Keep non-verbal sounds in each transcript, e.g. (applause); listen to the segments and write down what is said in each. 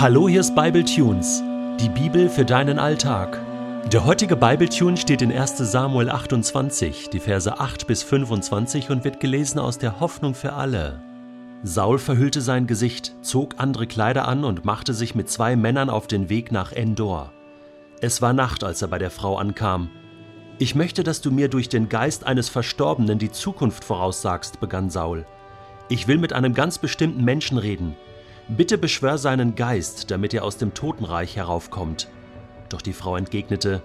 Hallo, hier ist Bible Tunes, die Bibel für deinen Alltag. Der heutige Bible Tune steht in 1. Samuel 28, die Verse 8 bis 25 und wird gelesen aus der Hoffnung für alle. Saul verhüllte sein Gesicht, zog andere Kleider an und machte sich mit zwei Männern auf den Weg nach Endor. Es war Nacht, als er bei der Frau ankam. Ich möchte, dass du mir durch den Geist eines Verstorbenen die Zukunft voraussagst, begann Saul. Ich will mit einem ganz bestimmten Menschen reden. Bitte beschwör seinen Geist, damit er aus dem Totenreich heraufkommt. Doch die Frau entgegnete,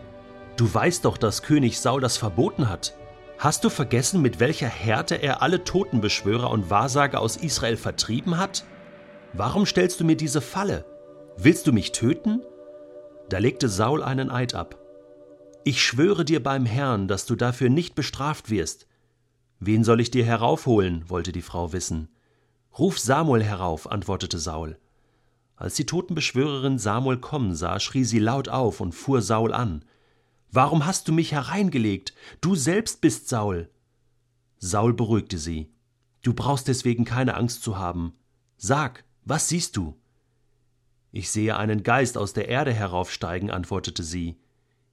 Du weißt doch, dass König Saul das verboten hat. Hast du vergessen, mit welcher Härte er alle Totenbeschwörer und Wahrsager aus Israel vertrieben hat? Warum stellst du mir diese Falle? Willst du mich töten? Da legte Saul einen Eid ab. Ich schwöre dir beim Herrn, dass du dafür nicht bestraft wirst. Wen soll ich dir heraufholen? wollte die Frau wissen. Ruf Samuel herauf, antwortete Saul. Als die Totenbeschwörerin Samuel kommen sah, schrie sie laut auf und fuhr Saul an. Warum hast du mich hereingelegt? Du selbst bist Saul. Saul beruhigte sie. Du brauchst deswegen keine Angst zu haben. Sag, was siehst du? Ich sehe einen Geist aus der Erde heraufsteigen, antwortete sie.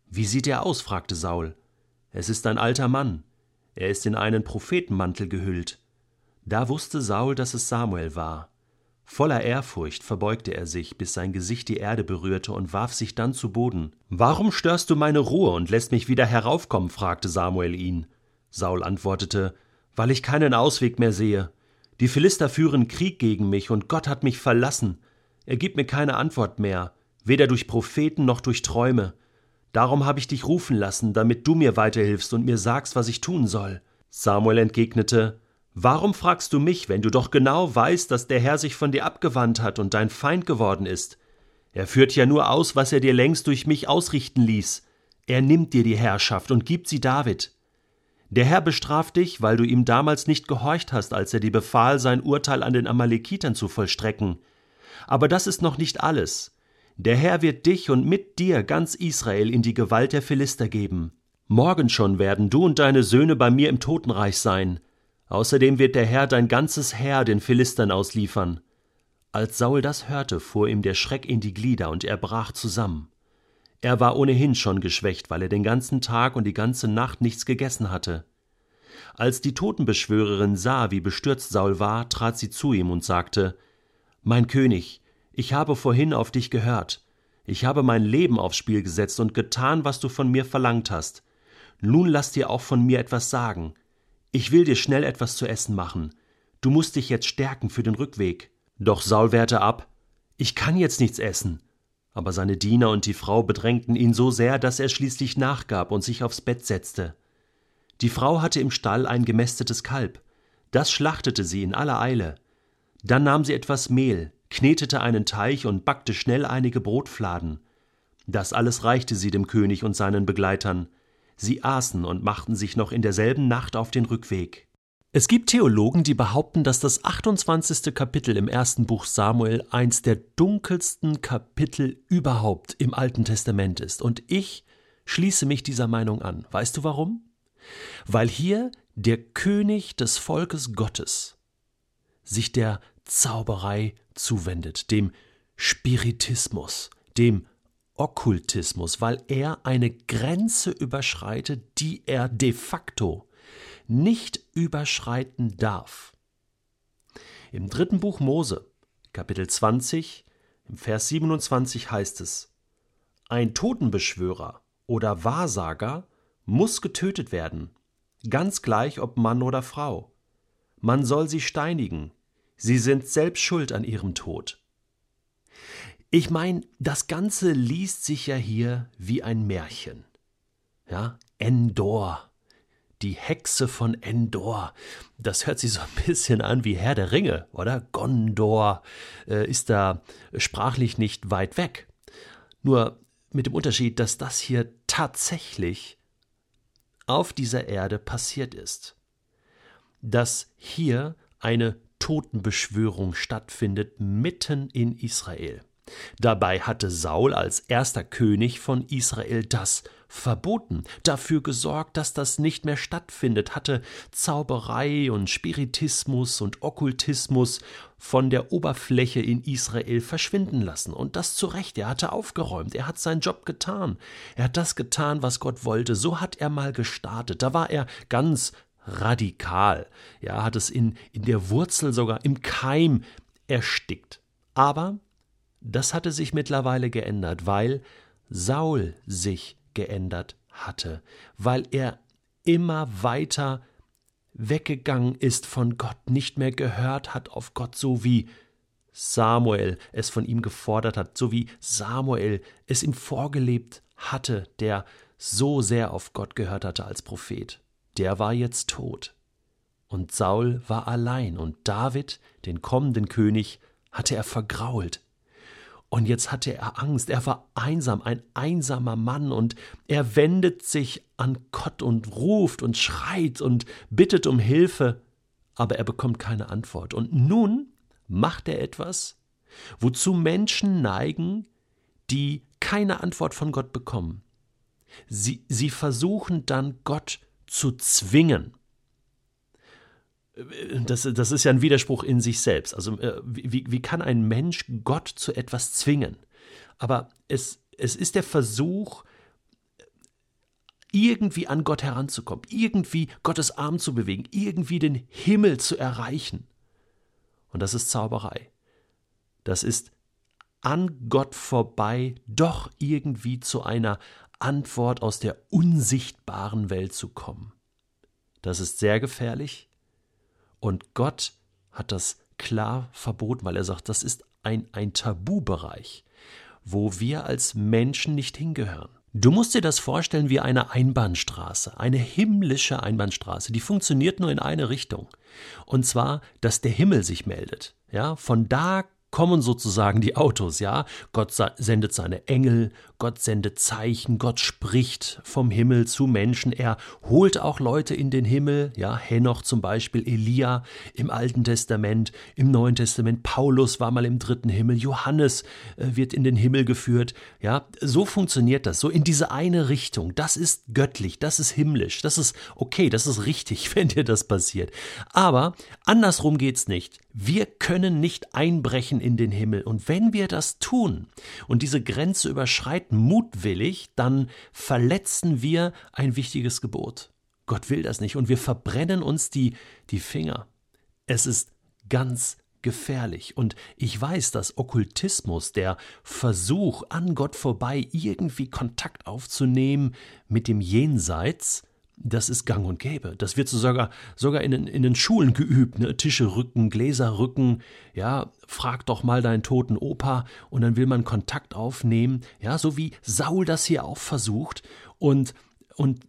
Wie sieht er aus? fragte Saul. Es ist ein alter Mann. Er ist in einen Prophetenmantel gehüllt. Da wusste Saul, dass es Samuel war. Voller Ehrfurcht verbeugte er sich, bis sein Gesicht die Erde berührte und warf sich dann zu Boden. Warum störst du meine Ruhe und lässt mich wieder heraufkommen? fragte Samuel ihn. Saul antwortete, weil ich keinen Ausweg mehr sehe. Die Philister führen Krieg gegen mich und Gott hat mich verlassen. Er gibt mir keine Antwort mehr, weder durch Propheten noch durch Träume. Darum habe ich dich rufen lassen, damit du mir weiterhilfst und mir sagst, was ich tun soll. Samuel entgegnete, Warum fragst du mich, wenn du doch genau weißt, dass der Herr sich von dir abgewandt hat und dein Feind geworden ist? Er führt ja nur aus, was er dir längst durch mich ausrichten ließ. Er nimmt dir die Herrschaft und gibt sie David. Der Herr bestraft dich, weil du ihm damals nicht gehorcht hast, als er dir befahl, sein Urteil an den Amalekitern zu vollstrecken. Aber das ist noch nicht alles. Der Herr wird dich und mit dir ganz Israel in die Gewalt der Philister geben. Morgen schon werden du und deine Söhne bei mir im Totenreich sein. Außerdem wird der Herr dein ganzes Heer den Philistern ausliefern. Als Saul das hörte, fuhr ihm der Schreck in die Glieder und er brach zusammen. Er war ohnehin schon geschwächt, weil er den ganzen Tag und die ganze Nacht nichts gegessen hatte. Als die Totenbeschwörerin sah, wie bestürzt Saul war, trat sie zu ihm und sagte Mein König, ich habe vorhin auf dich gehört. Ich habe mein Leben aufs Spiel gesetzt und getan, was du von mir verlangt hast. Nun lass dir auch von mir etwas sagen. Ich will dir schnell etwas zu essen machen. Du musst dich jetzt stärken für den Rückweg. Doch Saul wehrte ab. Ich kann jetzt nichts essen. Aber seine Diener und die Frau bedrängten ihn so sehr, dass er schließlich nachgab und sich aufs Bett setzte. Die Frau hatte im Stall ein gemästetes Kalb. Das schlachtete sie in aller Eile. Dann nahm sie etwas Mehl, knetete einen Teich und backte schnell einige Brotfladen. Das alles reichte sie dem König und seinen Begleitern. Sie aßen und machten sich noch in derselben Nacht auf den Rückweg. Es gibt Theologen, die behaupten, dass das 28. Kapitel im ersten Buch Samuel eins der dunkelsten Kapitel überhaupt im Alten Testament ist. Und ich schließe mich dieser Meinung an. Weißt du warum? Weil hier der König des Volkes Gottes sich der Zauberei zuwendet, dem Spiritismus, dem Okkultismus, weil er eine Grenze überschreitet, die er de facto nicht überschreiten darf. Im dritten Buch Mose, Kapitel 20, im Vers 27 heißt es: Ein Totenbeschwörer oder Wahrsager muss getötet werden, ganz gleich ob Mann oder Frau. Man soll sie steinigen, Sie sind selbst schuld an ihrem Tod. Ich meine, das Ganze liest sich ja hier wie ein Märchen. Ja, Endor. Die Hexe von Endor. Das hört sich so ein bisschen an wie Herr der Ringe, oder? Gondor äh, ist da sprachlich nicht weit weg. Nur mit dem Unterschied, dass das hier tatsächlich auf dieser Erde passiert ist. Dass hier eine Totenbeschwörung stattfindet mitten in Israel. Dabei hatte Saul als erster König von Israel das verboten, dafür gesorgt, dass das nicht mehr stattfindet, hatte Zauberei und Spiritismus und Okkultismus von der Oberfläche in Israel verschwinden lassen. Und das zu Recht, er hatte aufgeräumt, er hat seinen Job getan, er hat das getan, was Gott wollte, so hat er mal gestartet, da war er ganz radikal, ja, hat es in, in der Wurzel sogar im Keim erstickt. Aber das hatte sich mittlerweile geändert, weil Saul sich geändert hatte, weil er immer weiter weggegangen ist von Gott, nicht mehr gehört hat auf Gott, so wie Samuel es von ihm gefordert hat, so wie Samuel es ihm vorgelebt hatte, der so sehr auf Gott gehört hatte als Prophet. Der war jetzt tot. Und Saul war allein, und David, den kommenden König, hatte er vergrault. Und jetzt hatte er Angst, er war einsam, ein einsamer Mann, und er wendet sich an Gott und ruft und schreit und bittet um Hilfe, aber er bekommt keine Antwort. Und nun macht er etwas, wozu Menschen neigen, die keine Antwort von Gott bekommen. Sie, sie versuchen dann Gott zu zwingen das, das ist ja ein Widerspruch in sich selbst. Also äh, wie, wie kann ein Mensch Gott zu etwas zwingen? Aber es, es ist der Versuch, irgendwie an Gott heranzukommen, irgendwie Gottes Arm zu bewegen, irgendwie den Himmel zu erreichen. Und das ist Zauberei. Das ist an Gott vorbei doch irgendwie zu einer Antwort aus der unsichtbaren Welt zu kommen. Das ist sehr gefährlich und Gott hat das klar verboten, weil er sagt, das ist ein, ein Tabubereich, wo wir als Menschen nicht hingehören. Du musst dir das vorstellen wie eine Einbahnstraße, eine himmlische Einbahnstraße, die funktioniert nur in eine Richtung. Und zwar, dass der Himmel sich meldet. Ja, von da kommen sozusagen die Autos, ja. Gott sendet seine Engel, Gott sendet Zeichen, Gott spricht vom Himmel zu Menschen, er holt auch Leute in den Himmel, ja, Henoch zum Beispiel, Elia im Alten Testament, im Neuen Testament, Paulus war mal im dritten Himmel, Johannes äh, wird in den Himmel geführt, ja, so funktioniert das, so in diese eine Richtung, das ist göttlich, das ist himmlisch, das ist okay, das ist richtig, (laughs) wenn dir das passiert. Aber andersrum geht's nicht. Wir können nicht einbrechen in den Himmel. Und wenn wir das tun und diese Grenze überschreiten, mutwillig, dann verletzen wir ein wichtiges Gebot. Gott will das nicht und wir verbrennen uns die, die Finger. Es ist ganz gefährlich. Und ich weiß, dass Okkultismus, der Versuch, an Gott vorbei irgendwie Kontakt aufzunehmen mit dem Jenseits, das ist gang und gäbe. Das wird so sogar, sogar in, in den Schulen geübt. Ne? Tische rücken, Gläser rücken. Ja, frag doch mal deinen toten Opa und dann will man Kontakt aufnehmen. Ja, so wie Saul das hier auch versucht. Und und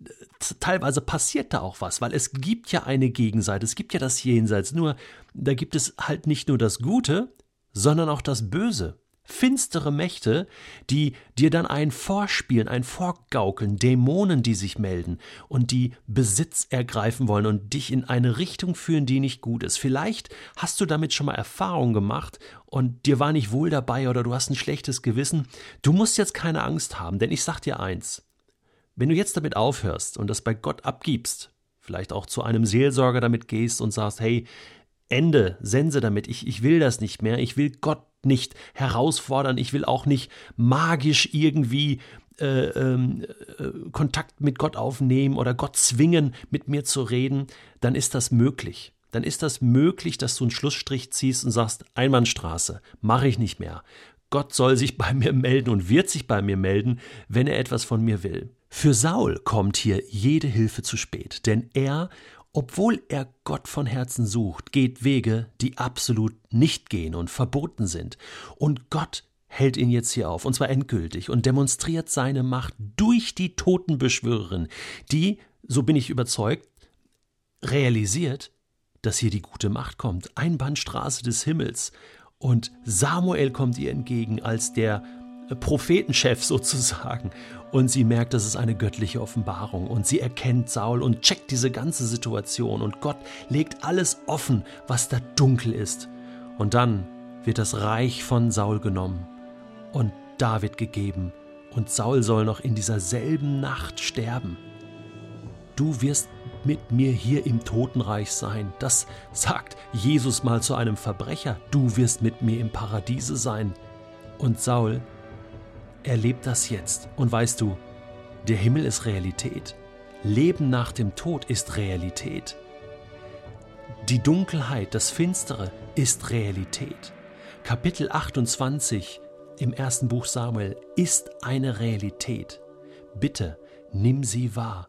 teilweise passiert da auch was, weil es gibt ja eine Gegenseite, es gibt ja das Jenseits, nur da gibt es halt nicht nur das Gute, sondern auch das Böse finstere Mächte, die dir dann ein Vorspielen, ein Vorgaukeln, Dämonen, die sich melden und die Besitz ergreifen wollen und dich in eine Richtung führen, die nicht gut ist. Vielleicht hast du damit schon mal Erfahrung gemacht und dir war nicht wohl dabei oder du hast ein schlechtes Gewissen. Du musst jetzt keine Angst haben, denn ich sag dir eins. Wenn du jetzt damit aufhörst und das bei Gott abgibst, vielleicht auch zu einem Seelsorger damit gehst und sagst, hey, Ende, Sense damit, ich, ich will das nicht mehr, ich will Gott nicht herausfordern, ich will auch nicht magisch irgendwie äh, äh, Kontakt mit Gott aufnehmen oder Gott zwingen, mit mir zu reden, dann ist das möglich. Dann ist das möglich, dass du einen Schlussstrich ziehst und sagst, Einbahnstraße, mache ich nicht mehr. Gott soll sich (laughs) bei mir melden und wird sich bei mir melden, wenn er etwas von mir will. Für Saul kommt hier jede Hilfe zu spät, denn er obwohl er Gott von Herzen sucht, geht Wege, die absolut nicht gehen und verboten sind. Und Gott hält ihn jetzt hier auf, und zwar endgültig, und demonstriert seine Macht durch die Totenbeschwörerin, die, so bin ich überzeugt, realisiert, dass hier die gute Macht kommt, Einbahnstraße des Himmels. Und Samuel kommt ihr entgegen als der Prophetenchef (laughs) sozusagen. Und sie merkt, das ist eine göttliche Offenbarung. Und sie erkennt Saul und checkt diese ganze Situation. Und Gott legt alles offen, was da dunkel ist. Und dann wird das Reich von Saul genommen und David gegeben, und Saul soll noch in dieser selben Nacht sterben. Du wirst mit mir hier im Totenreich sein. Das sagt Jesus mal zu einem Verbrecher. Du wirst mit mir im Paradiese sein. Und Saul erlebt das jetzt. Und weißt du, der Himmel ist Realität. Leben nach dem Tod ist Realität. Die Dunkelheit, das Finstere ist Realität. Kapitel 28 im ersten Buch Samuel ist eine Realität. Bitte nimm sie wahr